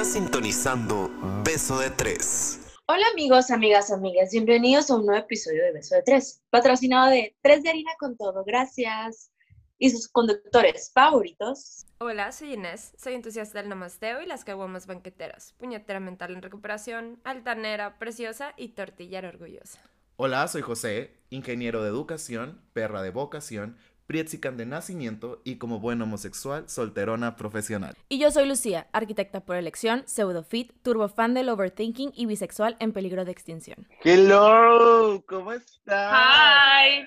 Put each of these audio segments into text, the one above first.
Estás sintonizando Beso de Tres. Hola amigos, amigas, amigas, bienvenidos a un nuevo episodio de Beso de Tres, patrocinado de Tres de Harina con Todo, gracias. Y sus conductores favoritos. Hola, soy Inés, soy entusiasta del namasteo y las caguamas banqueteras, puñetera mental en recuperación, altanera, preciosa y tortillera orgullosa. Hola, soy José, ingeniero de educación, perra de vocación, Prietzican de nacimiento y como buen homosexual, solterona profesional. Y yo soy Lucía, arquitecta por elección, pseudofit, turbofan del overthinking y bisexual en peligro de extinción. Hello, ¿cómo estás? Hi.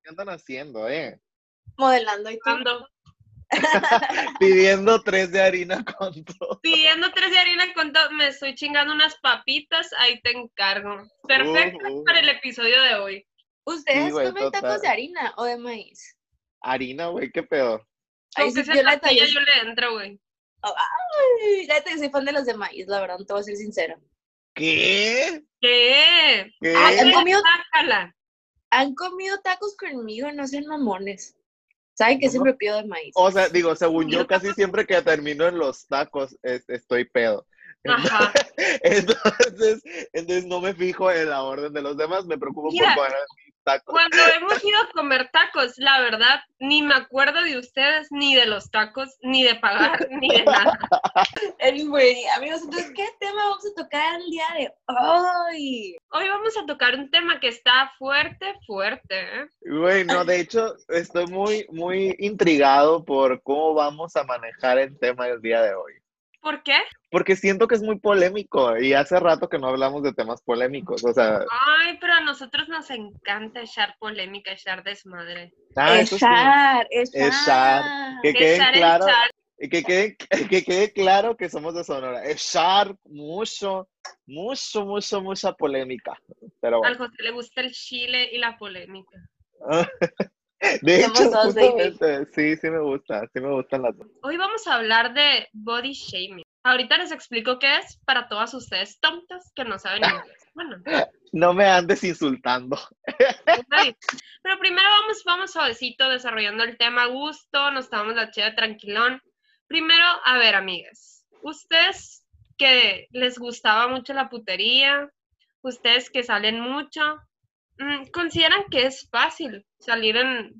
¿Qué andan haciendo, eh? Modelando y todo. Pidiendo tres de harina con todo. pidiendo tres de harina con todo, me estoy chingando unas papitas, ahí te encargo. Perfecto Uh, uh. para el episodio de hoy. ¿Ustedes Sí, güey, comen tacos de harina o de maíz? Harina, güey, qué pedo. Ay, Aunque sí, yo la yo le entro, güey. Ay, la neta que soy fan de los de maíz, la verdad, no te voy a ser sincera. ¿Qué? ¿Qué? ¿Qué? Ay, ¿han Ay, comido, han comido tacos conmigo, no sean mamones. ¿Saben que ¿Cómo? siempre pido de maíz? O sea, digo, según yo, casi siempre que termino en los tacos, es- estoy pedo. Ajá. Entonces, entonces no me fijo en la orden de los demás, me preocupo Mira, por comer mis tacos. Cuando hemos ido a comer tacos, la verdad, ni me acuerdo de ustedes, ni de los tacos, ni de pagar, ni de nada. Anyway, amigos, entonces, ¿qué tema vamos a tocar el día de hoy? Hoy vamos a tocar un tema que está fuerte, fuerte. ¿eh? Güey, no, de hecho, estoy muy, muy intrigado por cómo vamos a manejar el tema del día de hoy. ¿Por qué? Porque siento que es muy polémico y hace rato que no hablamos de temas polémicos. O sea, Ay, pero a nosotros nos encanta echar polémica, echar desmadre. ah, eso sí. echar, echar. Echar. Que quede Echar, claro, echar. y que quede, que quede claro que somos de Sonora. Echar mucho, mucho, mucho, mucha polémica. Pero Al bueno. José le gusta el chile y la polémica. De hecho, dos, sí, sí me gusta, sí me gustan las dos. Hoy vamos a hablar de body shaming. Ahorita les explico qué es para todas ustedes tontas que no saben inglés. Bueno, No me andes insultando. Pero primero vamos, vamos suavecito desarrollando el tema a gusto, nos tomamos la chida tranquilón. Primero, a ver, amigas, ustedes que les gustaba mucho la putería, ustedes que salen mucho, mm, ¿consideran que es fácil salir en,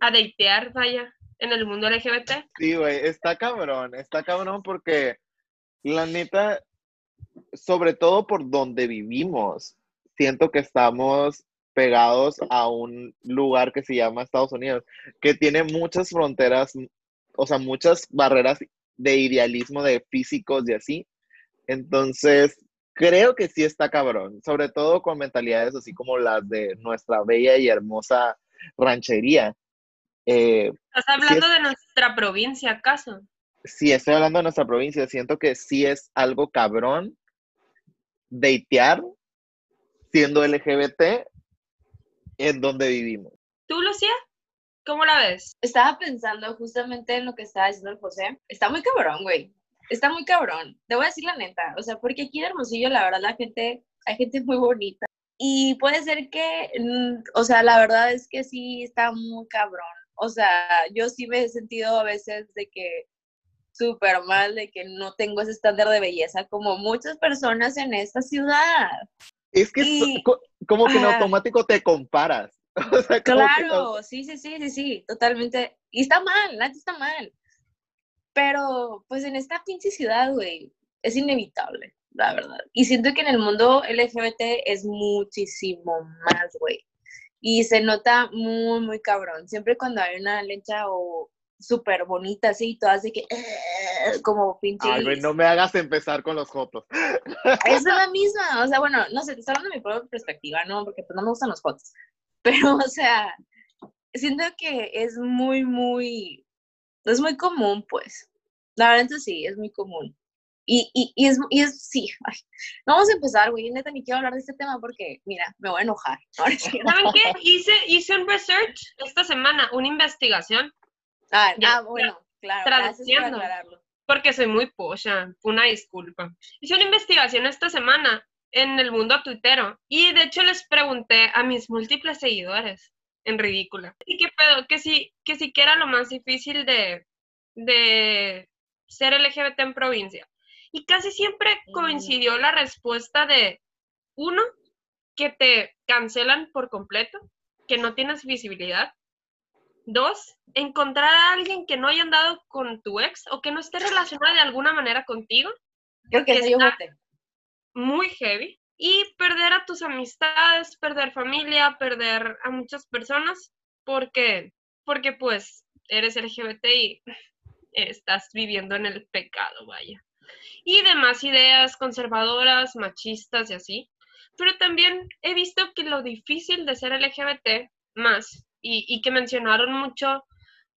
a datear, vaya, en el mundo LGBT? Sí, güey, está cabrón, está cabrón porque la neta, sobre todo por donde vivimos, siento que estamos pegados a un lugar que se llama Estados Unidos, que tiene muchas fronteras, o sea, muchas barreras de idealismo de físicos y así. Entonces, creo que sí está cabrón, sobre todo con mentalidades así como las de nuestra bella y hermosa ranchería. Eh, ¿Estás hablando de nuestra provincia, acaso? si estoy hablando de nuestra provincia, siento que sí es algo cabrón datear siendo LGBT en donde vivimos. ¿Tú, Lucía? ¿Cómo la ves? Estaba pensando justamente en lo que estaba diciendo el José. Está muy cabrón, güey. Está muy cabrón. Te voy a decir la neta. O sea, porque aquí en Hermosillo, la verdad, la gente, hay gente muy bonita. Y puede ser que, mm, o sea, la verdad es que sí está muy cabrón. O sea, yo sí me he sentido a veces de que súper mal, de que no tengo ese estándar de belleza como muchas personas en esta ciudad. Es que Y- so- como que en automático te comparas. O sea, como que Claro, sí, sí, sí, sí, sí, totalmente. Y está mal, neta está mal. Pero, pues en esta pinche ciudad, güey, es inevitable, la verdad. Y siento que en el mundo LGBT es muchísimo más, güey. Y se nota muy, muy cabrón. Siempre cuando hay una lencha o súper bonita, así, todas de que, "Eh", como pinche. Ay, güey, no me hagas empezar con los jotos. Es la misma, o sea, bueno, no sé, te estoy hablando de mi propia perspectiva, ¿no? Porque pues no me gustan los fotos. Pero, o sea, siento que es muy, muy, es muy común, pues. La verdad, entonces sí, es muy común. Y, y, y es, y es, sí, ay, no vamos a empezar, güey, neta, ni quiero hablar de este tema porque, mira, me voy a enojar. Sí. ¿Saben qué? Hice, hice un research esta semana, una investigación, Ah, ah, bueno, claro, por traduciendo. aclararlo. porque soy muy pocha, una disculpa. Hice una investigación esta semana en el mundo tuitero y de hecho les pregunté a mis múltiples seguidores en ridícula. ¿Y qué pedo? Que si, que si que era lo más difícil de, de ser LGBT en provincia. Y casi siempre coincidió la respuesta de, uno, que te cancelan por completo, que no tienes visibilidad. Dos, encontrar a alguien que no haya andado con tu ex o que no esté relacionada de alguna manera contigo, Creo que que está- muy heavy. Y perder a tus amistades, perder familia, perder a muchas personas, porque, porque pues eres LGBT y estás viviendo en el pecado, vaya. Y demás ideas conservadoras, machistas y así. Pero también he visto que lo difícil de ser LGBT más, y, y que mencionaron mucho,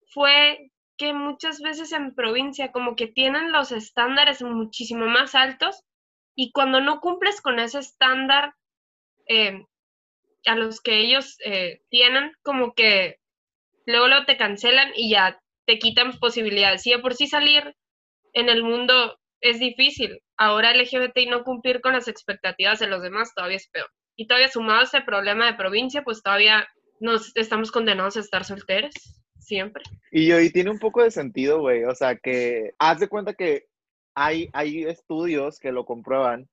fue que muchas veces en provincia como que tienen los estándares muchísimo más altos y cuando no cumples con ese estándar eh, a los que ellos eh, tienen, como que luego, luego te cancelan y ya te quitan posibilidades. Y de por sí salir en el mundo es difícil. Ahora LGBT y no cumplir con las expectativas de los demás todavía es peor. Y todavía sumado a ese problema de provincia, pues todavía nos estamos condenados a estar solteros, siempre. Y hoy tiene un poco de sentido, güey. O sea, que haz de cuenta que hay, hay estudios que lo comprueban,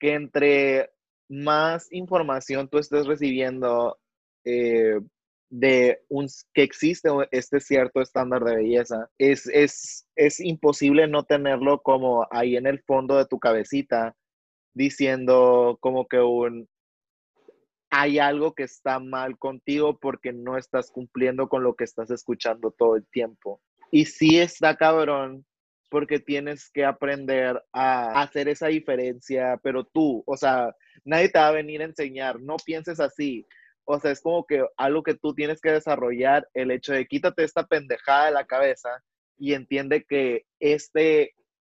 que entre más información tú estés recibiendo eh, de un, que existe este cierto estándar de belleza, es, es, es imposible no tenerlo como ahí en el fondo de tu cabecita, diciendo como que un, hay algo que está mal contigo porque no estás cumpliendo con lo que estás escuchando todo el tiempo. Y sí está cabrón porque tienes que aprender a hacer esa diferencia, pero tú, o sea, nadie te va a venir a enseñar, no pienses así. O sea, es como que algo que tú tienes que desarrollar, el hecho de quítate esta pendejada de la cabeza y entiende que este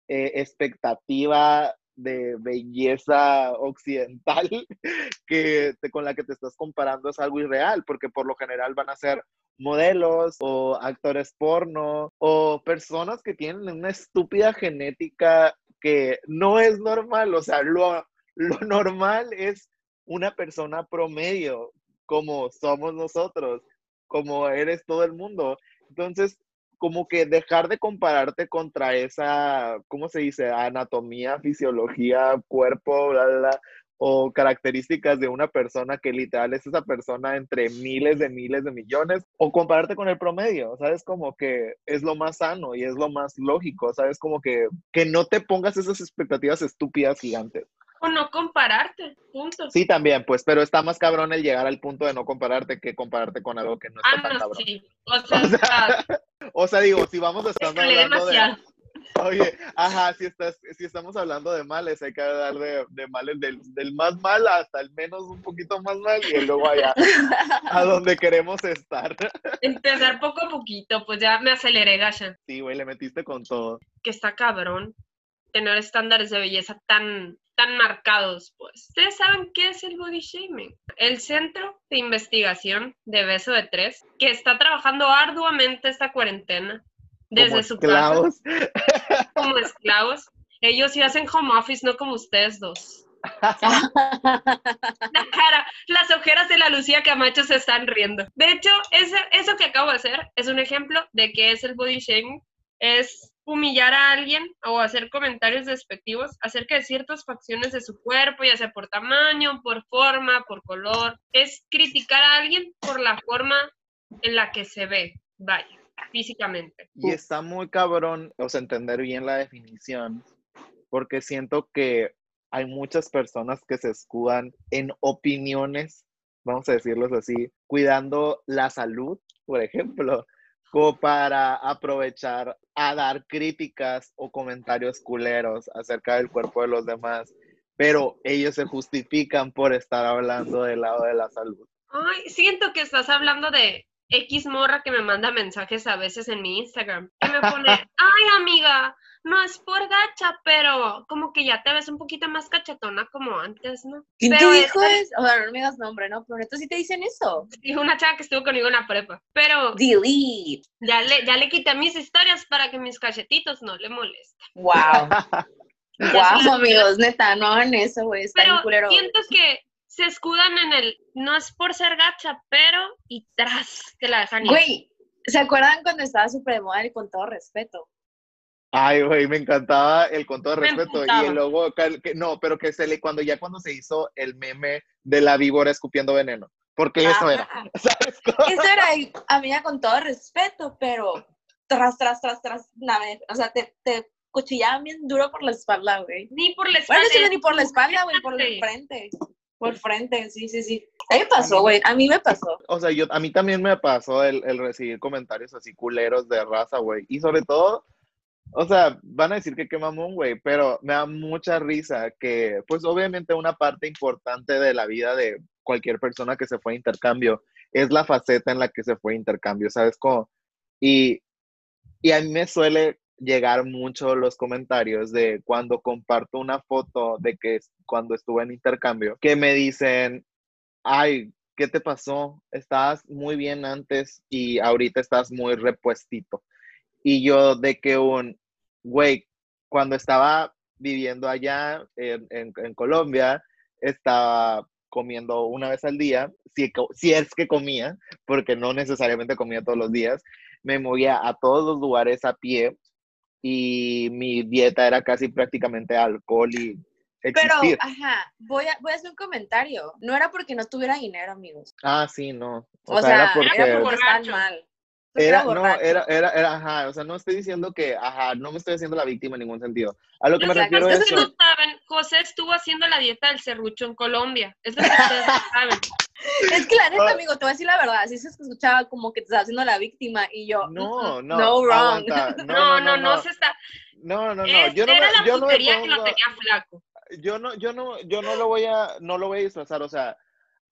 eh, expectativa de belleza occidental que con la que te estás comparando es algo irreal, porque por lo general van a ser modelos o actores porno o personas que tienen una estúpida genética que no es normal, o sea, lo, lo normal es una persona promedio, como somos nosotros, como eres todo el mundo. Entonces, como que dejar de compararte contra esa, ¿cómo se dice? Anatomía, fisiología, cuerpo, bla, bla, o características de una persona que literal es esa persona entre miles de miles de millones, o compararte con el promedio, ¿sabes? Como que es lo más sano y es lo más lógico, ¿sabes? Como que, que no te pongas esas expectativas estúpidas gigantes. O no compararte, punto. Sí, también, pues, pero está más cabrón el llegar al punto de no compararte que compararte con algo que no está ah, tan no, cabrón. sí. O sea, O sea, o sea, digo, si vamos estando escalé hablando de... Oye, ajá, si, estás, si estamos hablando de males, hay que hablar de, de males del, del, más mal hasta el menos un poquito más mal y luego allá a donde queremos estar. Empezar poco a poquito, pues ya me aceleré, Gasha. Sí, güey, le metiste con todo. Que está cabrón tener estándares de belleza tan, tan marcados, pues. ¿Ustedes saben qué es el body shaming? El Centro de Investigación de Beso de Tres, que está trabajando arduamente esta cuarentena desde como su esclavos. casa como esclavos. Ellos sí hacen home office, no como ustedes dos. La cara, las ojeras de la Lucía Camacho se están riendo. De hecho, ese, eso que acabo de hacer es un ejemplo de que es el body shaming. Es humillar a alguien o hacer comentarios despectivos acerca de ciertas facciones de su cuerpo, ya sea por tamaño, por forma, por color. Es criticar a alguien por la forma en la que se ve, vaya, físicamente. Y está muy cabrón, o entender bien la definición, porque siento que hay muchas personas que se escudan en opiniones, vamos a decirlos así, cuidando la salud, por ejemplo, como para aprovechar a dar críticas o comentarios culeros acerca del cuerpo de los demás, pero ellos se justifican por estar hablando del lado de la salud. Ay, siento que estás hablando de X morra que me manda mensajes a veces en mi Instagram, que me pone, ay amiga, no es por gacha, pero como que ya te ves un poquito más cachetona como antes, ¿no? ¿Quién pero te dijo eso? O sea, no me digas nombre, ¿no? Pero esto sí te dicen eso. Dijo una chava que estuvo conmigo en la prepa, pero Delete. ya le, ya le quité mis historias para que mis cachetitos no le molesten. Wow. wow, amigos, neta, no hagan eso, güey. Pero culero. siento que se escudan en el, no es por ser gacha, pero, y tras, que la dejan ir. Güey, ¿se acuerdan cuando estaba súper de moda y con todo respeto? Ay, güey, me encantaba el con todo Me respeto. Y luego, cal- que- no, pero que se le, cuando ya cuando se hizo el meme de la víbora escupiendo veneno. Porque eso era. Ajá. ¿Sabes? cómo? Eso era, y, amiga, con todo respeto, pero tras, tras, tras, tras, nada, o sea, te, te cuchillaban bien duro por la espalda, güey. Ni por la espalda. Bueno, sí, ni por la espalda, güey, por el frente. Por frente, sí, sí, sí. A mí me pasó, güey, a mí me pasó. O sea, yo, a mí también me pasó el, el recibir comentarios así culeros de raza, güey. Y sobre todo, o sea, van a decir que qué mamón, güey, pero me da mucha risa que, pues obviamente una parte importante de la vida de cualquier persona que se fue a intercambio es la faceta en la que se fue a intercambio, ¿sabes cómo? Y, y a mí me suele llegar mucho los comentarios de cuando comparto una foto de que cuando estuve en intercambio, que me dicen, ay, ¿qué te pasó? Estabas muy bien antes y ahorita estás muy repuestito. Y yo de que un, güey, cuando estaba viviendo allá en, Colombia, estaba comiendo una vez al día, si es que comía, porque no necesariamente comía todos los días, me movía a todos los lugares a pie y mi dieta era casi prácticamente alcohol y Pero, existir. ajá, voy a, voy a hacer un comentario. No era porque no tuviera dinero, amigos. Ah, sí, no. O, sea, era porque, era estaban mal. Porque Era, no, era, era, era, ajá, o sea, no estoy diciendo que, ajá, no me estoy haciendo la víctima en ningún sentido. A lo que me Exacto, refiero es que José estuvo haciendo la dieta del serrucho en Colombia. Es lo que ustedes no saben. Es que la neta, Ah. amigo, te voy a decir la verdad. Así se escuchaba como que te estaba haciendo la víctima y yo. no, "Mm, no, No wrong. No, no, no, se está. no, no, no, yo no era me, la yo no me putería que lo tenía flaco. yo no, yo no, yo no lo voy a, no lo voy a disfrazar, o sea,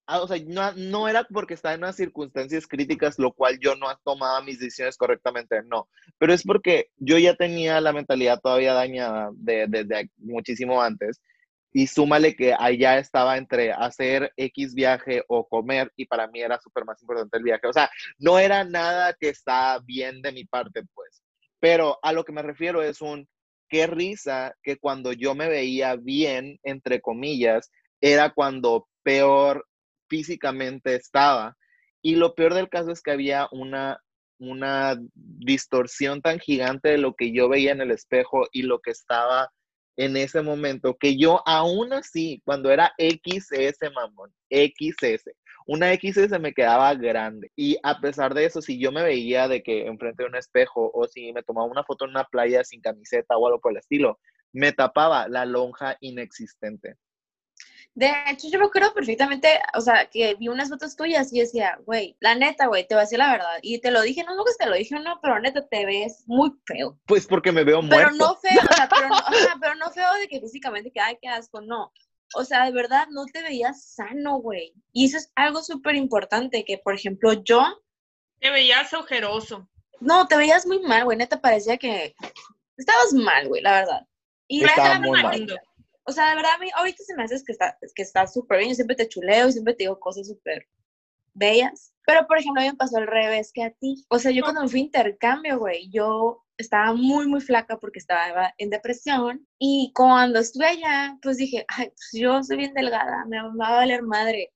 o sea, no, no era porque estaba en unas circunstancias críticas, lo cual yo no tomaba mis decisiones correctamente, no, pero es porque yo ya tenía la mentalidad todavía dañada de- desde muchísimo antes, y súmale que allá estaba entre hacer X viaje o comer, y para mí era súper más importante el viaje, o sea, no era nada que está bien de mi parte, pues, pero a lo que me refiero es un, qué risa que cuando yo me veía bien, entre comillas, era cuando peor físicamente estaba. Y lo peor del caso es que había una, una distorsión tan gigante de lo que yo veía en el espejo y lo que estaba en ese momento, que yo aún así, cuando era XS, mamón, XS, una XS me quedaba grande. Y a pesar de eso, si yo me veía de que enfrente de un espejo o si me tomaba una foto en una playa sin camiseta o algo por el estilo, me tapaba la lonja inexistente. De hecho, yo me acuerdo perfectamente, o sea, que vi unas fotos tuyas y decía, güey, la neta, güey, te voy a decir la verdad. Y te lo dije, no, no que te lo dije, no, pero neta, te ves muy feo. Pues porque me veo Pero muerto. no feo, o sea, pero no, pero no feo de que físicamente, que, ay, qué asco, no. O sea, de verdad, no te veías sano, güey. Y eso es algo súper importante, que, por ejemplo, yo, Te veías ojeroso. no, te veías muy mal, güey, neta, parecía que estabas mal, güey, la verdad. Y Estaba la- muy mal. O sea, de verdad, a mí ahorita se me hace que está que está súper bien. Yo siempre te chuleo y siempre te digo cosas súper bellas. Pero, por ejemplo, a mí me pasó al revés que a ti. O sea, yo cuando me fui a intercambio, güey, yo estaba muy, muy flaca porque estaba en depresión. Y cuando estuve allá, pues dije, ay, pues yo soy bien delgada, me va a valer madre.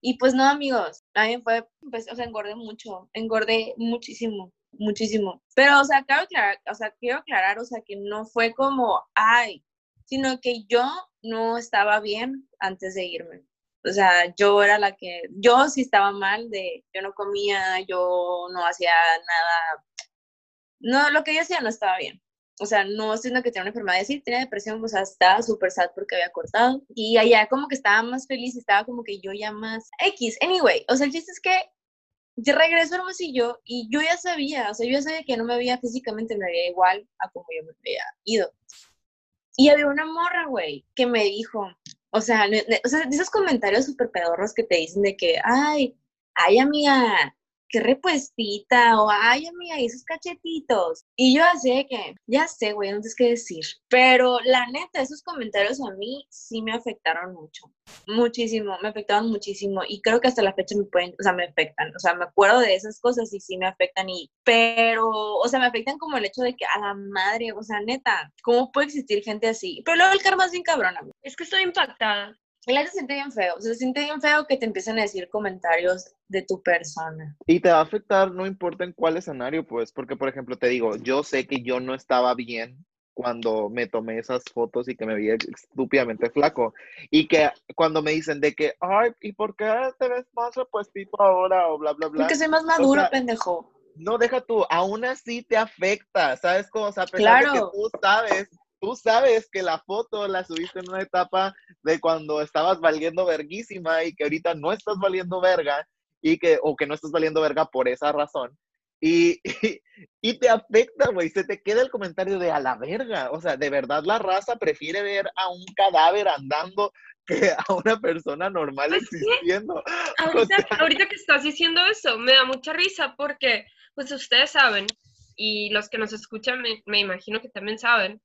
Y pues no, amigos, a mí fue, pues, o sea, engordé mucho, engordé muchísimo, muchísimo. Pero, o sea, quiero aclarar, o sea, quiero aclarar, o sea, que no fue como, ay, sino que yo no estaba bien antes de irme. O sea, yo era la que, yo sí estaba mal de, yo no comía, yo no hacía nada, no, lo que yo hacía no estaba bien. O sea, no diciendo que tenía una enfermedad, sí, tenía depresión, o sea, estaba súper sad porque había cortado. Y allá como que estaba más feliz, estaba como que yo ya más X. Anyway, o sea, el chiste es que yo regreso a Hermosillo y yo ya sabía, o sea, yo ya sabía que no me veía físicamente, me veía igual a como yo me había ido. Y había una morra, güey, que me dijo, o sea, o sea, de esos comentarios súper pedorros que te dicen de que, ay, ay, amiga, qué repuestita, o ay, amiga, y esos cachetitos. Y yo así de que, ya sé, güey, no tienes que decir. Pero la neta, esos comentarios a mí sí me afectaron mucho. Muchísimo, me afectaron muchísimo. Y creo que hasta la fecha me pueden, o sea, me afectan. O sea, me acuerdo de esas cosas y sí me afectan. Y, pero, o sea, me afectan como el hecho de que a la madre, o sea, neta, ¿cómo puede existir gente así? Pero luego el karma es bien cabrón, amigo. Es que estoy impactada. Y la se siente bien feo. O sea, se siente bien feo que te empiecen a decir comentarios de tu persona. Y te va a afectar, no importa en cuál escenario, pues, porque, por ejemplo, te digo, yo sé que yo no estaba bien cuando me tomé esas fotos y que me vi estúpidamente flaco. Y que cuando me dicen de que, ay, ¿y por qué te ves más repuestito ahora? O bla, bla, bla. Porque soy más maduro, sea, pendejo. No, deja tú, aún así te afecta, ¿sabes cómo? O sea, a pesar de que Claro. tú sabes, tú sabes que la foto la subiste en una etapa de cuando estabas valiendo verguísima y que ahorita no estás valiendo verga y que, o que no estás valiendo verga por esa razón. Y, y, y te afecta, güey, se te queda el comentario de a la verga. O sea, de verdad la raza prefiere ver a un cadáver andando que a una persona normal Pues existiendo. Ahorita, ahorita que estás diciendo eso, me da mucha risa porque, pues ustedes saben, y los que nos escuchan me, me imagino que también saben,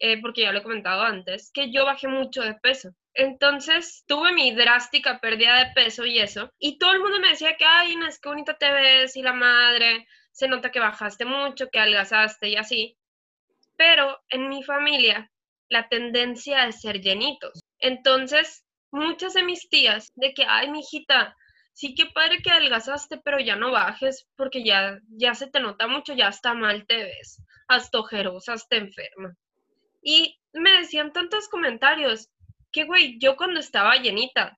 eh, porque ya lo he comentado antes, que yo bajé mucho de peso. Entonces tuve mi drástica pérdida de peso y eso, y todo el mundo me decía que, ay, Inés, qué bonita te ves, y la madre, se nota que bajaste mucho, que adelgazaste y así. Pero en mi familia, la tendencia es ser llenitos. Entonces, muchas de mis tías, de que, ay, mi hijita, sí que padre que adelgazaste, pero ya no bajes porque ya, ya se te nota mucho, ya está mal te ves, hasta ojerosa, hasta enferma. Y me decían tantos comentarios que, güey, yo cuando estaba llenita,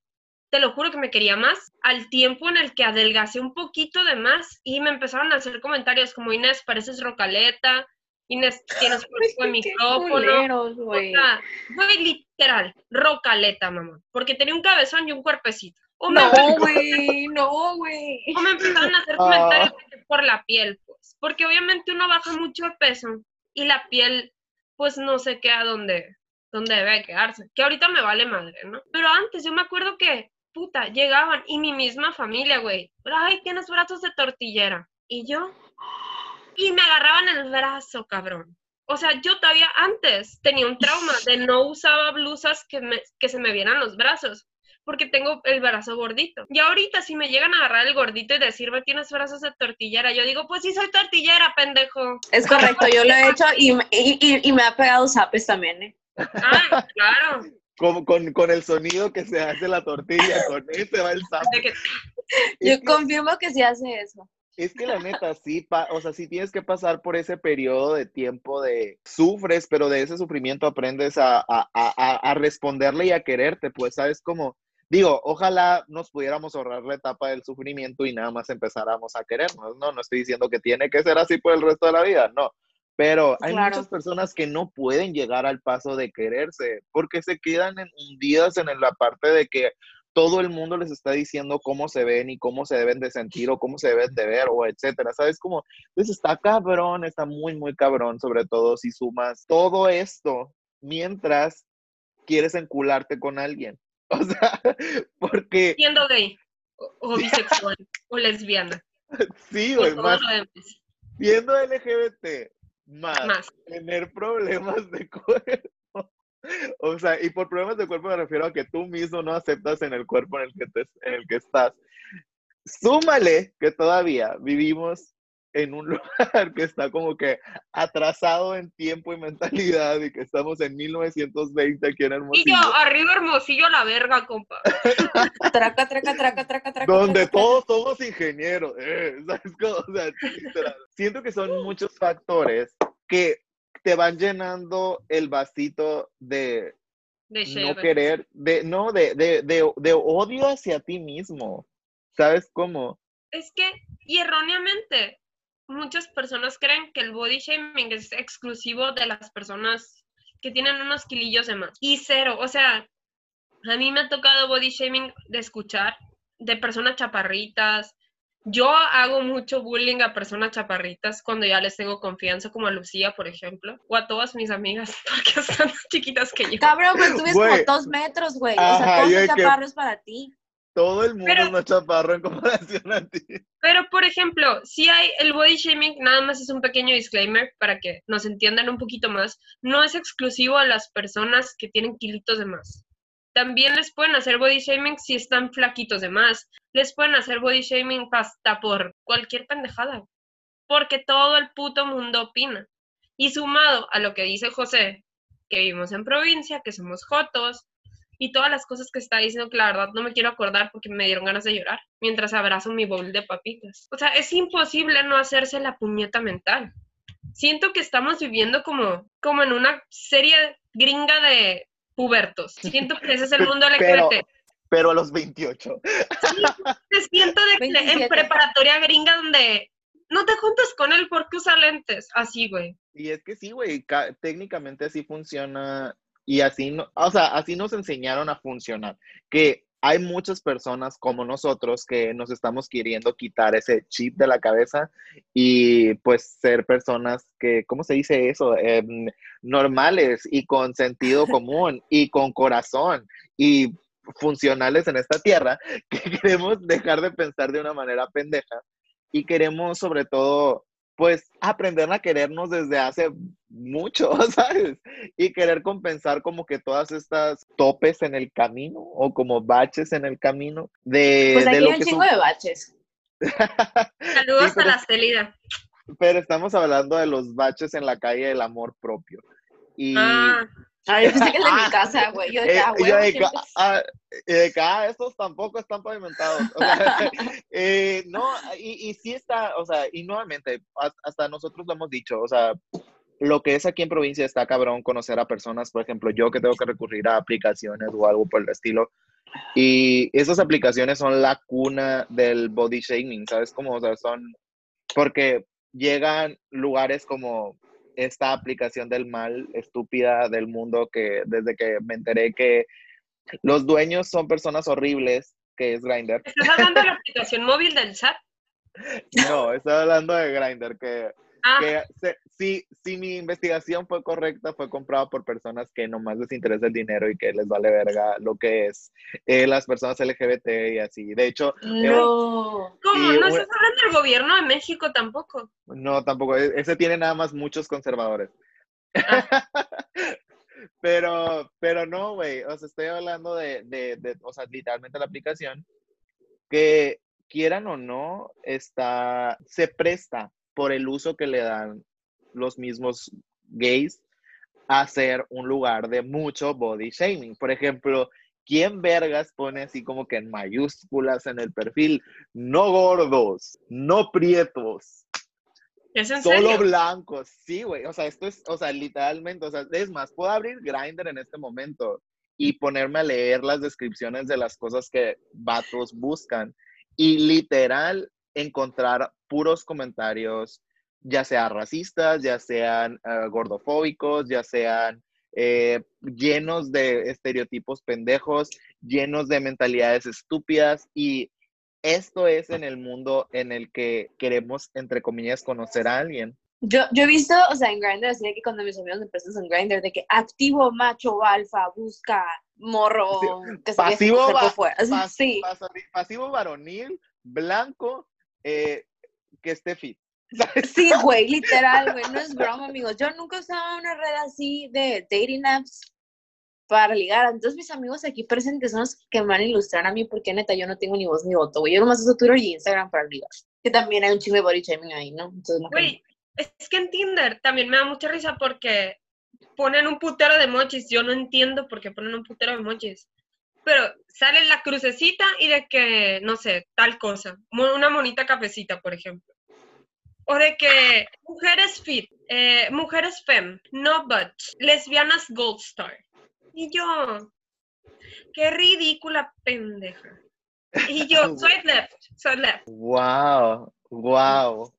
te lo juro que me quería más, al tiempo en el que adelgacé un poquito de más y me empezaron a hacer comentarios como, Inés, pareces rocaleta, Inés, tienes Qué micrófono. culeros, O güey. sea, güey, literal, rocaleta, mamá. Porque tenía un cabezón y un cuerpecito. O me, No, güey, no, güey. o me empezaron a hacer Ah. comentarios por la piel, pues. Porque obviamente uno baja mucho de peso y la piel, pues no se queda donde, donde debe quedarse. Que ahorita me vale madre, ¿no? Pero antes yo me acuerdo que, puta, llegaban y mi misma familia, güey. Ay, tienes brazos de tortillera. Y yo, y me agarraban el brazo, cabrón. O sea, yo todavía antes tenía un trauma de no usaba blusas que, me- que se me vieran los brazos, porque tengo el brazo gordito. Y ahorita si me llegan a agarrar el gordito y decirme tienes brazos de tortillera, yo digo, pues sí soy tortillera, pendejo. Es correcto, yo lo he hecho y, me- y, y- y me ha pegado zapes también, ¿eh? Ah, claro. Con, con, con el sonido que se hace la tortilla, con ese va el que- Yo que- confirmo que sí hace eso. Es que la neta, sí, pa- o sea, sí tienes que pasar por ese periodo de tiempo de sufres, pero de ese sufrimiento aprendes a, a, a, a- a responderle y a quererte, pues, ¿sabes? Como, digo, ojalá nos pudiéramos ahorrar la etapa del sufrimiento y nada más empezáramos a querernos, ¿no? No estoy diciendo que tiene que ser así por el resto de la vida, no. Pero hay Claro. muchas personas que no pueden llegar al paso de quererse porque se quedan hundidas en la parte de que todo el mundo les está diciendo cómo se ven y cómo se deben de sentir o cómo se deben de ver o etcétera, ¿sabes? Como, pues está cabrón, está muy, muy cabrón, sobre todo si sumas todo esto mientras quieres encularte con alguien. O sea, porque siendo gay, o, o bisexual, o lesbiana, sí, o güey, más siendo LGBT, más, más. tener problemas de cuerpo. O sea, y por problemas de cuerpo me refiero a que tú mismo no aceptas en el cuerpo en el que, te- en el que estás. Súmale que todavía vivimos en un lugar que está como que atrasado en tiempo y mentalidad y que estamos en 1920 aquí en Y Hermosillo, yo, arriba hermosillo la verga, compa. Traca, traca, traca, traca, traca. donde traca, todos somos ingenieros. eh, ¿sabes cómo? O sea. Siento que son muchos factores que te van llenando el vasito de De no querer, de, no, de, de, de, de odio hacia ti mismo. ¿Sabes cómo? Es que, y erróneamente, muchas personas creen que el body shaming es exclusivo de las personas que tienen unos kilillos de más. Y cero, o sea, a mí me ha tocado body shaming de escuchar de personas chaparritas. Yo hago mucho bullying a personas chaparritas cuando ya les tengo confianza, como a Lucía, por ejemplo, o a todas mis amigas, porque están más chiquitas que yo. Cabrón, pues tú ves como dos metros, güey. O sea, todo yo ese de que- chaparro es para ti. Todo el mundo Pero- es más chaparro en comparación a ti. Pero, por ejemplo, si hay el body shaming, nada más es un pequeño disclaimer para que nos entiendan un poquito más, no es exclusivo a las personas que tienen kilitos de más. También les pueden hacer body shaming si están flaquitos de más. Les pueden hacer body shaming hasta por cualquier pendejada. Porque todo el puto mundo opina. Y sumado a lo que dice José, que vivimos en provincia, que somos jotos, y todas las cosas que está diciendo que la verdad no me quiero acordar porque me dieron ganas de llorar mientras abrazo mi bowl de papitas. O sea, es imposible no hacerse la puñeta mental. Siento que estamos viviendo como, como en una serie gringa de pubertos. Siento que ese es el mundo Pero- LGBT. Pero a los 28. Me siento de que en 27. preparatoria gringa donde no te juntas con él porque usa lentes. Así, güey. Y es que sí, güey, ca- técnicamente así funciona y así, no, o sea, así nos enseñaron a funcionar, que hay muchas personas como nosotros que nos estamos queriendo quitar ese chip de la cabeza y pues ser personas que, ¿cómo se dice eso? Em, normales y con sentido común y con corazón y funcionales en esta tierra, que queremos dejar de pensar de una manera pendeja y queremos sobre todo pues aprender a querernos desde hace mucho, ¿sabes? Y querer compensar como que todas estas topes en el camino o como baches en el camino de, Pues de aquí lo hay un que chingo de baches. Saludos Sí, pero- a la Celida. Pero estamos hablando de los baches en la calle del amor propio. Y Ah, Ay, yo pensé que es de Ah, mi casa, güey. Yo de eh, que, ah, ah, y de ah, estos tampoco están pavimentados. O sea, eh, no, y, y sí está, o sea, y nuevamente, has- hasta nosotros lo hemos dicho, o sea, lo que es aquí en provincia está cabrón conocer a personas, por ejemplo, yo que tengo que recurrir a aplicaciones o algo por el estilo. Y esas aplicaciones son la cuna del body shaming, ¿sabes? Como, o sea, son, porque llegan lugares como esta aplicación del mal estúpida del mundo que desde que me enteré que los dueños son personas horribles, que es Grindr. ¿estás hablando de la aplicación móvil del SAT? No, estoy hablando de Grindr, que, Ah, que se- si, si mi investigación fue correcta, fue comprado por personas que nomás les interesa el dinero y que les vale verga lo que es eh, las personas LGBT y así. De hecho, No. ¿cómo? y No estás hablando del gobierno de México tampoco. No, tampoco. e- Ese tiene nada más muchos conservadores. Ah. pero, pero no, güey. O sea, estoy hablando de, de, de, o sea, literalmente la aplicación que quieran o no, está, se presta por el uso que le dan los mismos gays a ser un lugar de mucho body shaming. Por ejemplo, ¿quién vergas pone así como que en mayúsculas en el perfil? No gordos, no prietos, ¿Es en Solo serio? blancos, sí, güey. O sea, esto es, o sea, literalmente, o sea, es más, puedo abrir Grindr en este momento y ponerme a leer las descripciones de las cosas que vatos buscan y literal encontrar puros comentarios, ya sean racistas, ya sean eh, gordofóbicos, ya sean eh, llenos de estereotipos pendejos, llenos de mentalidades estúpidas y esto es en el mundo en el que queremos, entre comillas, conocer a alguien. Yo, yo he visto, o sea, en Grindr, así de que cuando mis amigos presentan en Grindr, de que activo macho alfa busca morro que se pasivo deje coger por va- fuera. Pas- Sí, pas- pasivo varonil, blanco, eh, que esté fit. sí, güey, literal, güey, no es broma, amigos. Yo nunca usaba una red así de dating apps para ligar. Entonces mis amigos aquí presentes son los que me van a ilustrar a mí porque neta yo no tengo ni voz ni voto, güey. Yo nomás uso Twitter y Instagram para ligar. Que también hay un chingo de body shaming ahí, ¿no? Entonces, no Güey, es que en Tinder también me da mucha risa porque ponen un putero de emojis. Yo no entiendo por qué ponen un putero de emojis. Pero sale la crucecita y de que, no sé, tal cosa. Una monita cafecita, por ejemplo. O de que mujeres fit, eh, mujeres fem, no but, lesbianas gold star. Y yo, qué ridícula pendeja. Y yo, soy left, soy left. Wow, wow,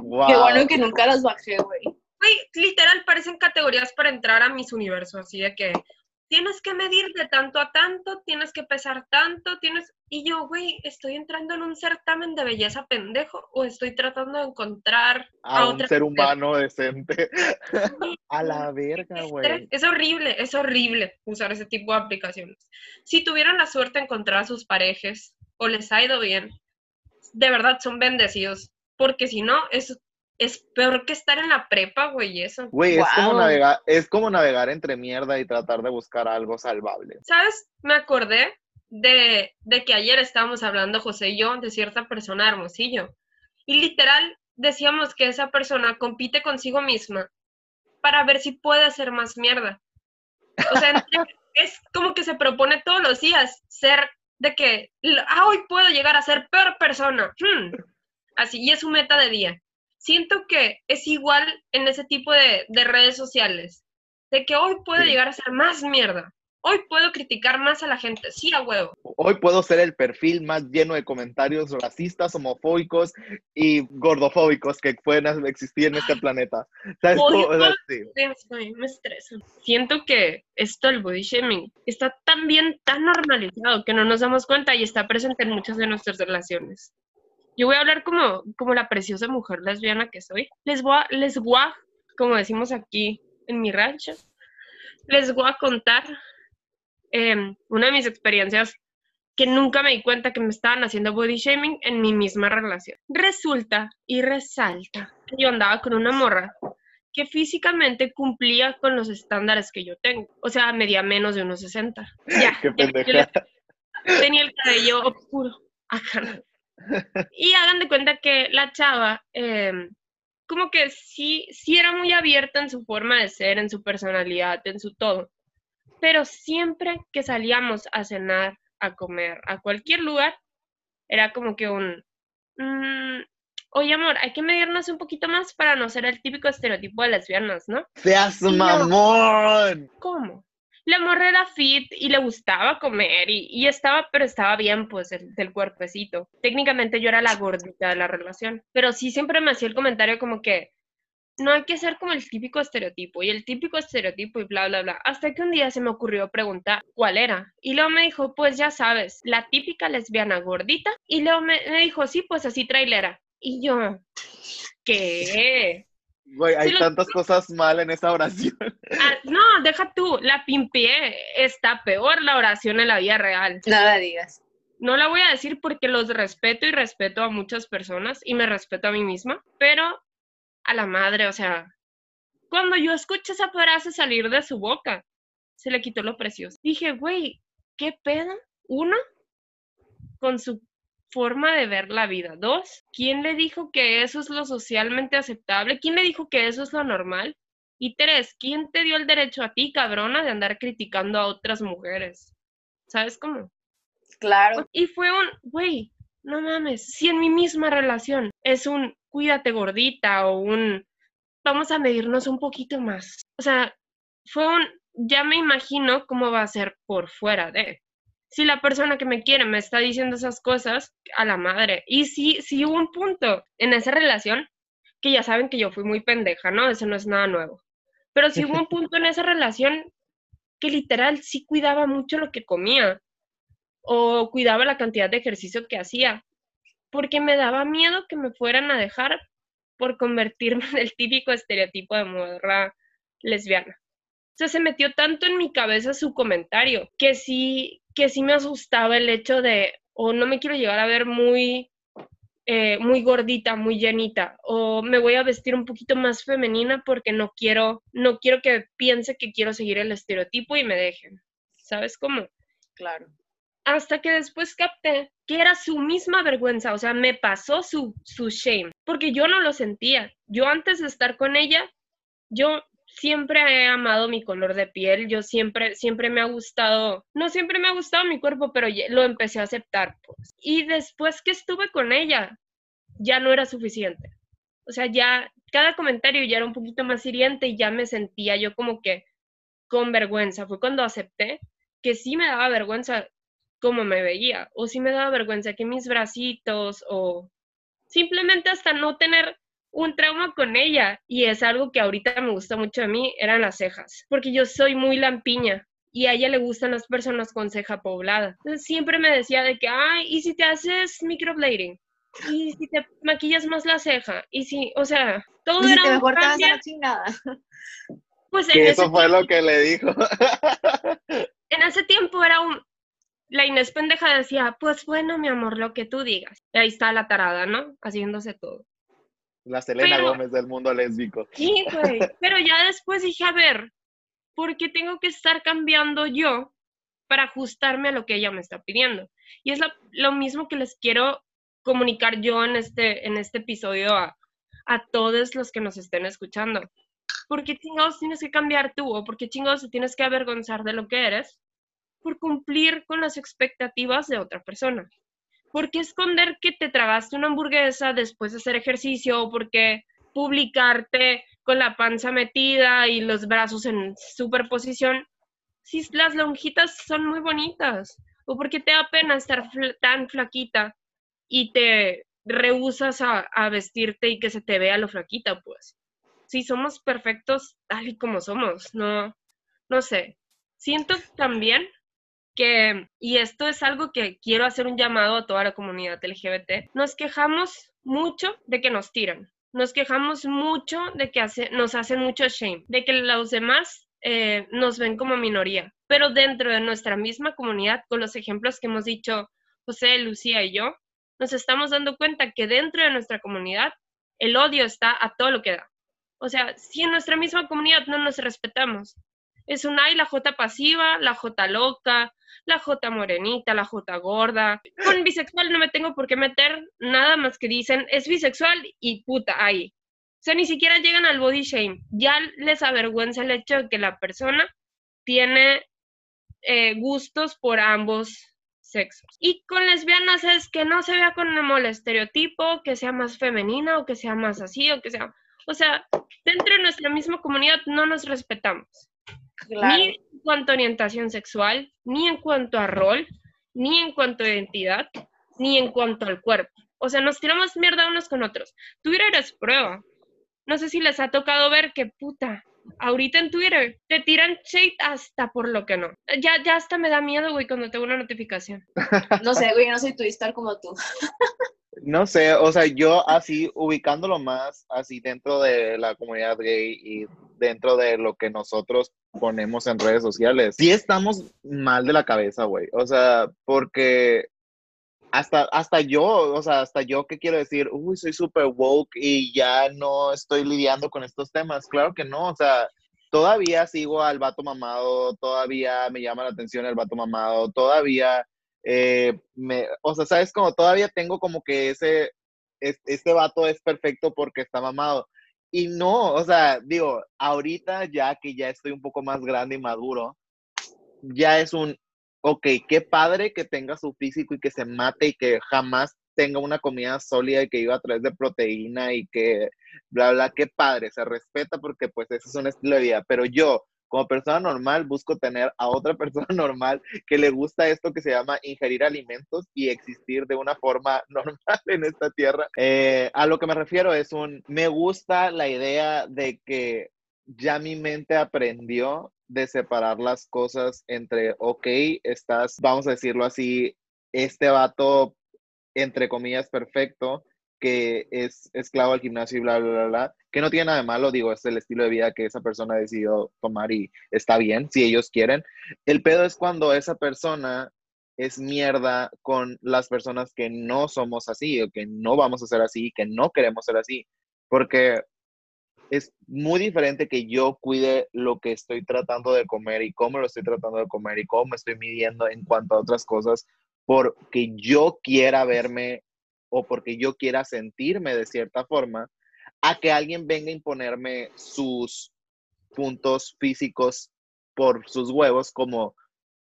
wow. Qué bueno que nunca las bajé, güey. Güey, literal, parecen categorías para entrar a mis universos, así de que tienes que medir de tanto a tanto, tienes que pesar tanto, tienes... Y yo, güey, ¿estoy entrando en un certamen de belleza pendejo o estoy tratando de encontrar a un otra ser mujer? humano decente. a la verga, güey. Es horrible, es horrible usar ese tipo de aplicaciones. Si tuvieran la suerte de encontrar a sus parejas o les ha ido bien, de verdad son bendecidos, porque si no, es, es peor que estar en la prepa, güey, eso. Güey, es como navegar, es como navegar entre mierda y tratar de buscar algo salvable. ¿Sabes? Me acordé de, de que ayer estábamos hablando, José y yo, de cierta persona de Hermosillo. Y literal decíamos que esa persona compite consigo misma para ver si puede hacer más mierda. O sea, entre, es como que se propone todos los días ser de que, ah, hoy puedo llegar a ser peor persona. Hmm. Así, y es su meta de día. Siento que es igual en ese tipo de, de redes sociales, de que hoy puedo Sí. llegar a ser más mierda. Hoy puedo criticar más a la gente, sí, a huevo. Hoy puedo ser el perfil más lleno de comentarios racistas, homofóbicos y gordofóbicos que pueden existir en este planeta. ¿Sabes Odio cómo? O sea, todo- sí. Me estresa. Siento que esto, el body shaming, está tan bien, tan normalizado que no nos damos cuenta y está presente en muchas de nuestras relaciones. Yo voy a hablar como, como la preciosa mujer lesbiana que soy. Les voy a, les voy a, como decimos aquí en mi rancho, les voy a contar em, una de mis experiencias que nunca me di cuenta que me estaban haciendo body shaming en mi misma relación. Resulta y resalta que yo andaba con una morra que físicamente cumplía con los estándares que yo tengo. O sea, medía menos de unos 60. Ya, Qué ya, tenía el cabello oscuro. Ajá. Y hagan de cuenta que la chava, em, como que sí, sí era muy abierta en su forma de ser, en su personalidad, en su todo. Pero siempre que salíamos a cenar, a comer, a cualquier lugar, era como que un, mm, oye amor, hay que medirnos un poquito más para no ser el típico estereotipo de lesbianas, ¿no? ¡Seas yo- mamón! ¿Cómo? La morra era fit y le gustaba comer y, estaba, pero estaba bien, pues, del, del cuerpecito. Técnicamente yo era la gordita de la relación, pero sí siempre me hacía el comentario como que no hay que ser como el típico estereotipo y el típico estereotipo y bla, bla, bla. Hasta que un día se me ocurrió preguntar cuál era. Y luego me dijo, pues ya sabes, la típica lesbiana gordita. Y luego me, me dijo, sí, pues así trailera. Y yo, ¿qué? Güey, hay Sí, lo- tantas cosas mal en esa oración. Ah, no, deja tú, la pimpié. Está peor la oración en la vida real. No la digas. No la voy a decir porque los respeto y respeto a muchas personas y me respeto a mí misma, pero a la madre, o sea, cuando yo escuché esa frase salir de su boca, se le quitó lo precioso. Dije, güey, ¿qué pedo? Uno, con su forma de ver la vida. Dos, ¿quién le dijo que eso es lo socialmente aceptable? ¿Quién le dijo que eso es lo normal? Y tres, ¿quién te dio el derecho a ti, cabrona, de andar criticando a otras mujeres? ¿Sabes cómo? Claro. Y fue un, güey, no mames, si en mi misma relación es un cuídate gordita o un vamos a medirnos un poquito más. O sea, fue un, ya me imagino cómo va a ser por fuera de. Si la persona que me quiere me está diciendo esas cosas, a la madre. Y sí, sí hubo un punto en esa relación que ya saben que yo fui muy pendeja, ¿no? Eso no es nada nuevo. Pero sí hubo un punto en esa relación que literal sí cuidaba mucho lo que comía o cuidaba la cantidad de ejercicio que hacía, porque me daba miedo que me fueran a dejar por convertirme en el típico estereotipo de morra lesbiana. O sea, se metió tanto en mi cabeza su comentario que sí, que sí me asustaba el hecho de, o no me quiero llegar a ver muy, eh, muy gordita, muy llenita, o me voy a vestir un poquito más femenina porque no quiero, no quiero que piense que quiero seguir el estereotipo y me dejen. ¿Sabes cómo? Claro. hasta que después capté que era su misma vergüenza, o sea, me pasó su, su shame, porque yo no lo sentía. Yo antes de estar con ella, yo siempre he amado mi color de piel, yo siempre, siempre me ha gustado, no siempre me ha gustado mi cuerpo, pero lo empecé a aceptar. Pues. Y después que estuve con ella, ya no era suficiente. O sea, ya cada comentario ya era un poquito más hiriente y ya me sentía yo como que con vergüenza. Fue cuando acepté que sí me daba vergüenza cómo me veía, o sí me daba vergüenza que mis bracitos, o simplemente hasta no tener un trauma con ella, y es algo que ahorita me gusta mucho de mí, eran las cejas, porque yo soy muy lampiña. Y a ella le gustan las personas con ceja poblada. Entonces siempre me decía de que, ay, ¿y si te haces microblading? ¿Y si te maquillas más la ceja? Y si, o sea, todo Y si era te mejor te a chingada. pues en eso fue lo que le dijo. en ese tiempo era un... La Inés pendeja decía, pues bueno, mi amor, lo que tú digas. Y ahí está la tarada, ¿no? Haciéndose todo. La Selena Pero- Gómez del mundo lésbico. Sí, güey. Pero ya después dije, a ver, ¿por qué tengo que estar cambiando yo para ajustarme a lo que ella me está pidiendo? Y es la- lo mismo que les quiero comunicar yo en este, en este episodio a, a todos los que nos estén escuchando. ¿Por qué chingados tienes que cambiar tú? ¿O por qué chingados te tienes que avergonzar de lo que eres? por cumplir con las expectativas de otra persona. ¿Por qué esconder que te tragaste una hamburguesa después de hacer ejercicio o por qué publicarte con la panza metida y los brazos en superposición si las lonjitas son muy bonitas? ¿O por qué te da pena estar tan flaquita y te rehusas a, a vestirte y que se te vea lo flaquita, pues? Si somos perfectos tal y como somos, no, no sé. Siento también que, y esto es algo que quiero hacer un llamado a toda la comunidad LGBT, nos quejamos mucho de que nos tiran, nos quejamos mucho de que nos hacen mucho shame, de que los demás eh, nos ven como minoría, pero dentro de nuestra misma comunidad, con los ejemplos que hemos dicho José, Lucía y yo, nos estamos dando cuenta que dentro de nuestra comunidad el odio está a todo lo que da. O sea, si en nuestra misma comunidad no nos respetamos, es un ay, la J pasiva, la J loca, la J morenita, la J gorda. Con bisexual no me tengo por qué meter nada más que dicen es bisexual y puta ahí. O sea, ni siquiera llegan al body shame. Ya les avergüenza el hecho de que la persona tiene eh, gustos por ambos sexos. Y con lesbianas es que no se vea con el estereotipo, que sea más femenina o que sea más así o que sea... O sea, dentro de nuestra misma comunidad no nos respetamos Claro. ni en cuanto a orientación sexual, ni en cuanto a rol, ni en cuanto a identidad, ni en cuanto al cuerpo. O sea, nos tiramos mierda unos con otros. Twitter es prueba. No sé si les ha tocado ver que puta, ahorita en Twitter te tiran shade hasta por lo que no. Ya, ya hasta me da miedo, güey, cuando tengo una notificación. No sé, güey, no soy turistar como tú. No sé, o sea, yo así ubicándolo más así dentro de la comunidad gay y dentro de lo que nosotros ponemos en redes sociales, sí estamos mal de la cabeza, güey. O sea, porque hasta, hasta yo, o sea, hasta yo que quiero decir, uy, soy súper woke y ya no estoy lidiando con estos temas. Claro que no, o sea, todavía sigo al vato mamado, todavía me llama la atención el vato mamado, todavía eh, me, o sea, sabes como todavía tengo como que ese, es- este vato es perfecto porque está mamado. Y no, o sea, digo, ahorita ya que ya estoy un poco más grande y maduro, ya es un, ok, qué padre que tenga su físico y que se mate y que jamás tenga una comida sólida y que iba a través de proteína y que bla, bla, qué padre, se respeta porque pues ese es un estilo de vida. Pero yo, como persona normal, busco tener a otra persona normal que le gusta esto que se llama ingerir alimentos y existir de una forma normal en esta tierra. Eh, a lo que me refiero es un, me gusta la idea de que ya mi mente aprendió de separar las cosas entre, ok, estás, vamos a decirlo así, este vato, entre comillas, perfecto, que es esclavo al gimnasio y bla, bla, bla, bla, que no tiene nada de malo, digo, es el estilo de vida que esa persona decidió tomar y está bien, si ellos quieren. El pedo es cuando esa persona es mierda con las personas que no somos así, o que no vamos a ser así, que no queremos ser así, porque es muy diferente que yo cuide lo que estoy tratando de comer y cómo lo estoy tratando de comer y cómo me estoy midiendo en cuanto a otras cosas, porque yo quiera verme o porque yo quiera sentirme de cierta forma, a que alguien venga a imponerme sus puntos físicos por sus huevos como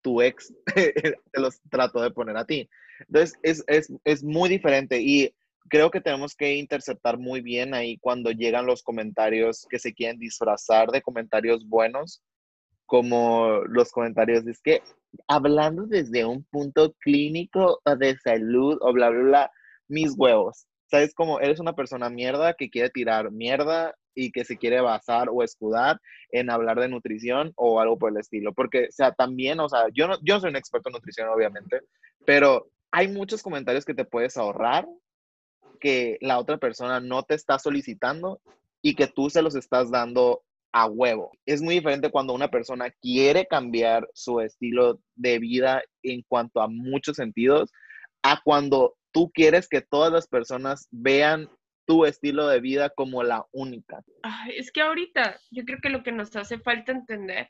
tu ex te los trato de poner a ti. Entonces, es, es, es muy diferente y creo que tenemos que interceptar muy bien ahí cuando llegan los comentarios que se quieren disfrazar de comentarios buenos, como los comentarios, es que hablando desde un punto clínico de salud o bla, bla, bla, mis huevos. ¿Sabes? Como eres una persona mierda que quiere tirar mierda y que se quiere basar o escudar en hablar de nutrición o algo por el estilo. Porque, o sea, también, o sea, yo no, yo soy un experto en nutrición, obviamente, pero hay muchos comentarios que te puedes ahorrar que la otra persona no te está solicitando y que tú se los estás dando a huevo. Es muy diferente cuando una persona quiere cambiar su estilo de vida en cuanto a muchos sentidos, a cuando tú quieres que todas las personas vean tu estilo de vida como la única. Ay, es que ahorita yo creo que lo que nos hace falta entender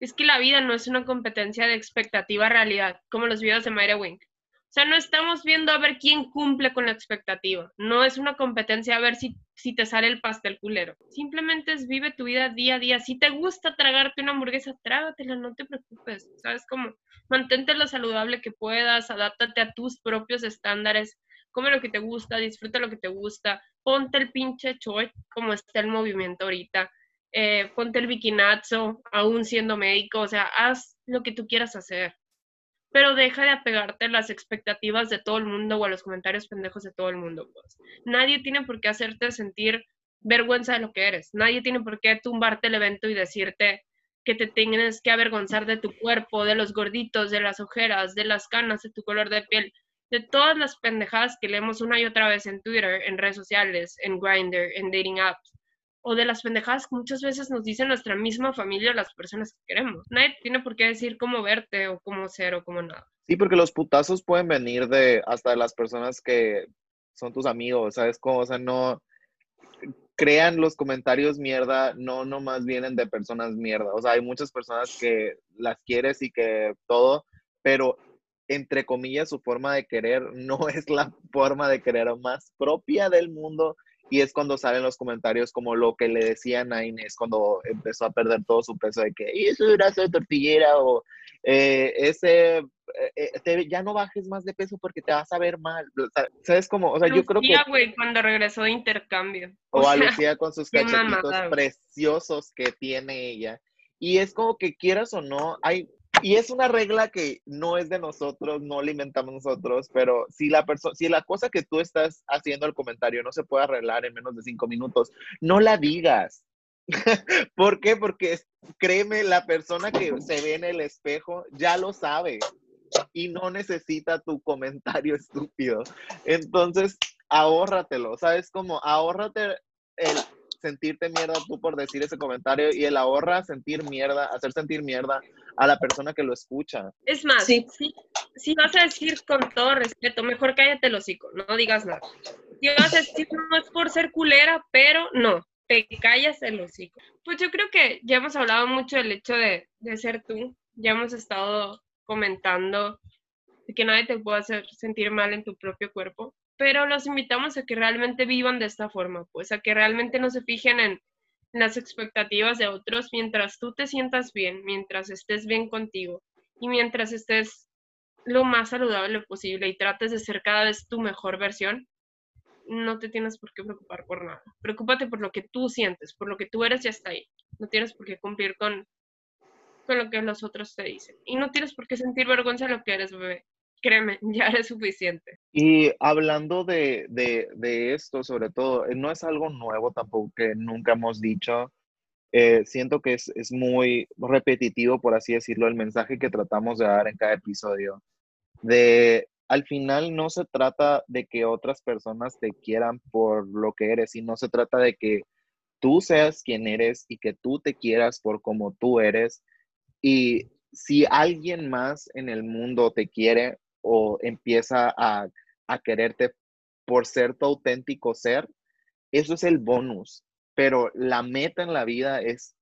es que la vida no es una competencia de expectativa realidad, como los videos de Mayra Wink. O sea, no estamos viendo a ver quién cumple con la expectativa. No es una competencia a ver si, si te sale el pastel culero. Simplemente es vive tu vida día a día. Si te gusta tragarte una hamburguesa, trágatela, no te preocupes. ¿Sabes cómo? Mantente lo saludable que puedas, adáptate a tus propios estándares, come lo que te gusta, disfruta lo que te gusta, ponte el pinche choy como está el movimiento ahorita, eh, ponte el bikinazo, aún siendo médico, o sea, haz lo que tú quieras hacer pero deja de apegarte a las expectativas de todo el mundo o a los comentarios pendejos de todo el mundo. Pues. Nadie tiene por qué hacerte sentir vergüenza de lo que eres. Nadie tiene por qué tumbarte el evento y decirte que te tienes que avergonzar de tu cuerpo, de los gorditos, de las ojeras, de las canas, de tu color de piel, de todas las pendejadas que leemos una y otra vez en Twitter, en redes sociales, en Grindr, en dating apps o de las pendejadas que muchas veces nos dice nuestra misma familia las personas que queremos. Nadie tiene por qué decir cómo verte o cómo ser o cómo nada. Sí, porque los putazos pueden venir de hasta de las personas que son tus amigos, ¿sabes cómo? O sea, no crean los comentarios mierda, no nomás vienen de personas mierda. O sea, hay muchas personas que las quieres y que todo, pero entre comillas, su forma de querer no es la forma de querer más propia del mundo y es cuando salen los comentarios como lo que le decían a Inés cuando empezó a perder todo su peso de que, y ese brazo de tortillera o eh, ese, eh, eh, ya no bajes más de peso porque te vas a ver mal. ¿Sabes cómo? O sea, yo creo que... güey, cuando regresó de intercambio. O, a Lucía con sus cachetitos preciosos que tiene ella. Y es como que quieras o no, hay y es una regla que no es de nosotros, no alimentamos nosotros, pero si la si la cosa que tú estás haciendo el comentario no se puede arreglar en menos de cinco minutos, no la digas. ¿Por qué? Porque créeme, la persona que se ve en el espejo ya lo sabe y no necesita tu comentario estúpido. Entonces, ahórratelo, ¿sabes? Como ahórrate el sentirte mierda tú por decir ese comentario y el ahorra sentir mierda, hacer sentir mierda a la persona que lo escucha. Es más, si, si vas a decir con todo respeto, mejor cállate el hocico, no digas nada. Si vas a decir no es por ser culera, pero no, te callas el hocico. Pues yo creo que ya hemos hablado mucho del hecho de, de ser tú, ya hemos estado comentando que nadie te puede hacer sentir mal en tu propio cuerpo pero los invitamos a que realmente vivan de esta forma, pues a que realmente no se fijen en las expectativas de otros mientras tú te sientas bien, mientras estés bien contigo y mientras estés lo más saludable posible y trates de ser cada vez tu mejor versión, no te tienes por qué preocupar por nada. Preocúpate por lo que tú sientes, por lo que tú eres y hasta ahí. No tienes por qué cumplir con, con lo que los otros te dicen. Y no tienes por qué sentir vergüenza de lo que eres, bebé créeme, ya es suficiente. Y hablando de, de, esto, sobre todo, eh, no es algo nuevo tampoco que nunca hemos dicho. Eh, siento que es, es, muy repetitivo, por así decirlo, el mensaje que tratamos de dar en cada episodio. De al final no se trata de que otras personas te quieran por lo que eres, sino se trata de que tú seas quien eres y que tú te quieras por como tú eres. Y si alguien más en el mundo te quiere, o empieza a, quererte por ser tu auténtico ser, eso es el bonus. Pero la meta en la vida es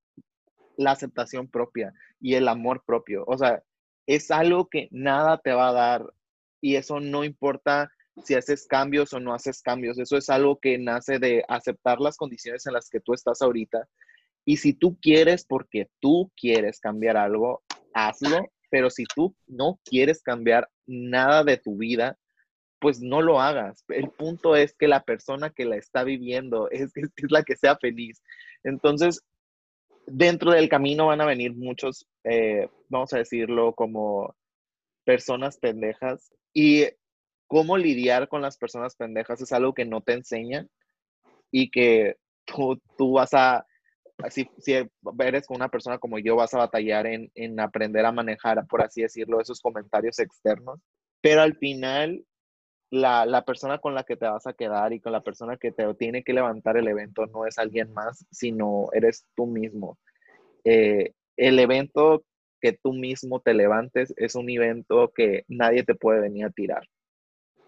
la aceptación propia y el amor propio. O sea, es algo que nada te va a dar y eso no importa si haces cambios o no haces cambios. Eso es algo que nace de aceptar las condiciones en las que tú estás ahorita. Y si tú quieres porque tú quieres cambiar algo, hazlo pero si tú no quieres cambiar nada de tu vida, pues no lo hagas. El punto es que la persona que la está viviendo es, la que sea feliz. Entonces, dentro del camino van a venir muchos, eh, vamos a decirlo, como personas pendejas. Y cómo lidiar con las personas pendejas es algo que no te enseñan y que tú, tú vas a si, si eres una persona como yo, vas a batallar en, en aprender a manejar, por así decirlo, esos comentarios externos. Pero al final, la, la, persona con la que te vas a quedar y con la persona que te tiene que levantar el evento no es alguien más, sino eres tú mismo. Eh, el evento que tú mismo te levantes es un evento que nadie te puede venir a tirar.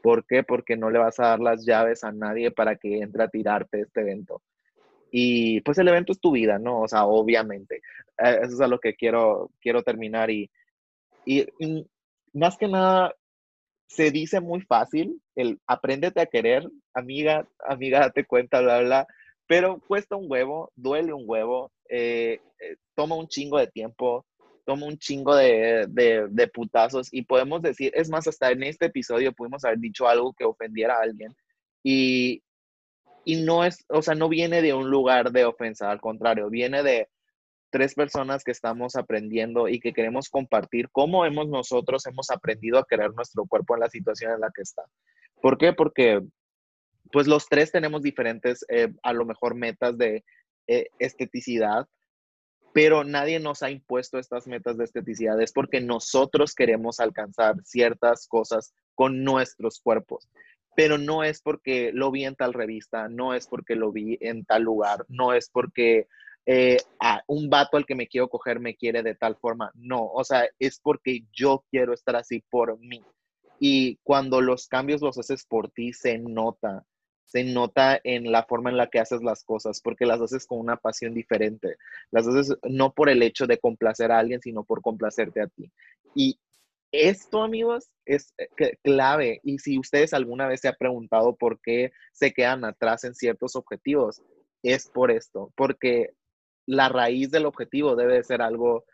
¿Por qué? Porque no le vas a dar las llaves a nadie para que entre a tirarte este evento. Y pues el evento es tu vida, ¿no? O sea, obviamente. Eh, eso es a lo que quiero, quiero terminar. Y, y, más que nada, se dice muy fácil, el apréndete a querer, amiga, amiga, date cuenta, bla, bla, pero cuesta un huevo, duele un huevo, eh, eh, toma un chingo de tiempo, toma un chingo de, de, de, putazos y podemos decir, es más, hasta en este episodio pudimos haber dicho algo que ofendiera a alguien y, y no es, o sea, no viene de un lugar de ofensa, al contrario, viene de tres personas que estamos aprendiendo y que queremos compartir cómo hemos nosotros hemos aprendido a querer nuestro cuerpo en la situación en la que está. ¿Por qué? Porque pues los tres tenemos diferentes, eh, a lo mejor, metas de eh, esteticidad, pero nadie nos ha impuesto estas metas de esteticidad. Es porque nosotros queremos alcanzar ciertas cosas con nuestros cuerpos pero no es porque lo vi en tal revista, no es porque lo vi en tal lugar, no es porque eh, un vato al que me quiero coger me quiere de tal forma, no, o sea, es porque yo quiero estar así por mí. Y cuando los cambios los haces por ti, se nota, se nota en la forma en la que haces las cosas, porque las haces con una pasión diferente. Las haces no por el hecho de complacer a alguien, sino por complacerte a ti. Y esto, amigos, es eh, clave. Y si ustedes alguna vez se han preguntado por qué se quedan atrás en ciertos objetivos, es por esto, porque la raíz del objetivo debe ser algo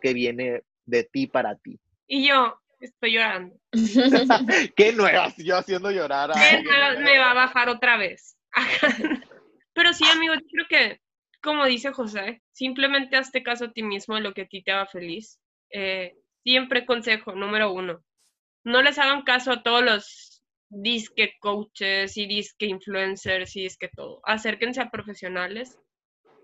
que viene de ti para ti. Y yo estoy llorando. ¿Qué nuevas? Yo haciendo llorar. ¿Qué me va a bajar otra vez? Pero sí, amigo, yo creo que, como dice José, simplemente hazte caso a ti mismo de lo que a ti te haga feliz. Eh, siempre consejo número uno, no les hagan caso a todos los disque coaches y disque influencers y disque todo. Acérquense a profesionales,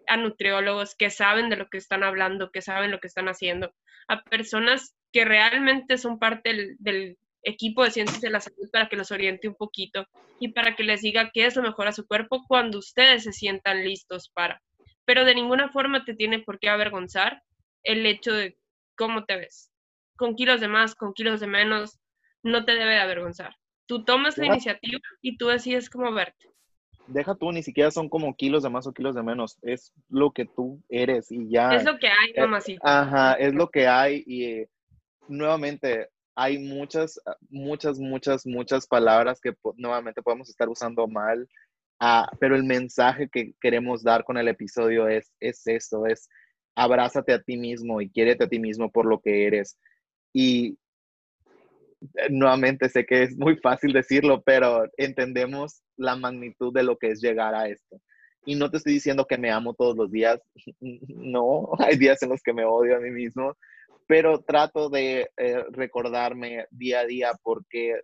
a nutriólogos que saben de lo que están hablando, que saben lo que están haciendo, a personas que realmente son parte del, equipo de ciencias de la salud para que los oriente un poquito y para que les diga qué es lo mejor a su cuerpo cuando ustedes se sientan listos para. Pero de ninguna forma te tiene por qué avergonzar el hecho de cómo te ves con kilos de más, con kilos de menos, no te debe de avergonzar. Tú tomas la iniciativa y tú decides cómo verte. Deja tú, ni siquiera son como kilos de más o kilos de menos, es lo que tú eres y ya. Es lo que hay, eh, mamacita. Ajá, es lo que hay y eh, nuevamente hay muchas, muchas, muchas, muchas palabras que nuevamente podemos estar usando mal, ah, pero el mensaje que queremos dar con el episodio es, es eso, es abrázate a ti mismo y quiérete a ti mismo por lo que eres. Y eh, nuevamente sé que es muy fácil decirlo, pero entendemos la magnitud de lo que es llegar a esto. Y no te estoy diciendo que me amo todos los días, no, hay días en los que me odio a mí mismo, pero trato de eh, recordarme día a día porque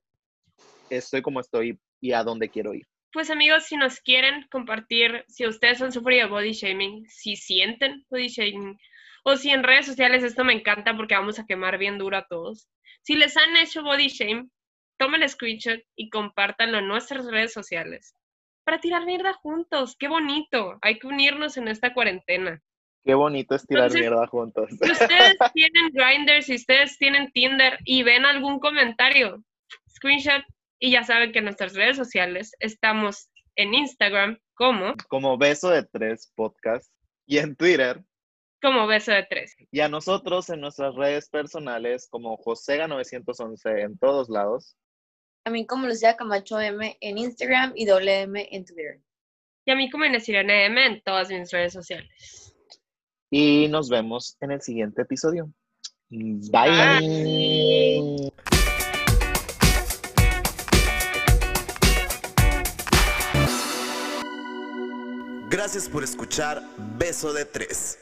estoy como estoy y a dónde quiero ir. Pues amigos, si nos quieren compartir, si ustedes han sufrido body shaming, si sienten body shaming, o si en redes sociales, esto me encanta porque vamos a quemar bien duro a todos. Si les han hecho body shame, tomen el screenshot y compártanlo en nuestras redes sociales. Para tirar mierda juntos, qué bonito. Hay que unirnos en esta cuarentena. Qué bonito es tirar mierda juntos. Si ustedes tienen Grindr, si ustedes tienen Tinder y ven algún comentario, screenshot y ya saben que en nuestras redes sociales estamos en Instagram como como beso de tres podcast y en Twitter como Beso de Tres. Y a nosotros en nuestras redes personales como Josega911 en todos lados. A mí como Lucía Camacho M en Instagram y WM en Twitter. Y a mí como Inés Irene M en todas mis redes sociales. Y nos vemos en el siguiente episodio. Bye. Bye. Gracias por escuchar Beso de Tres.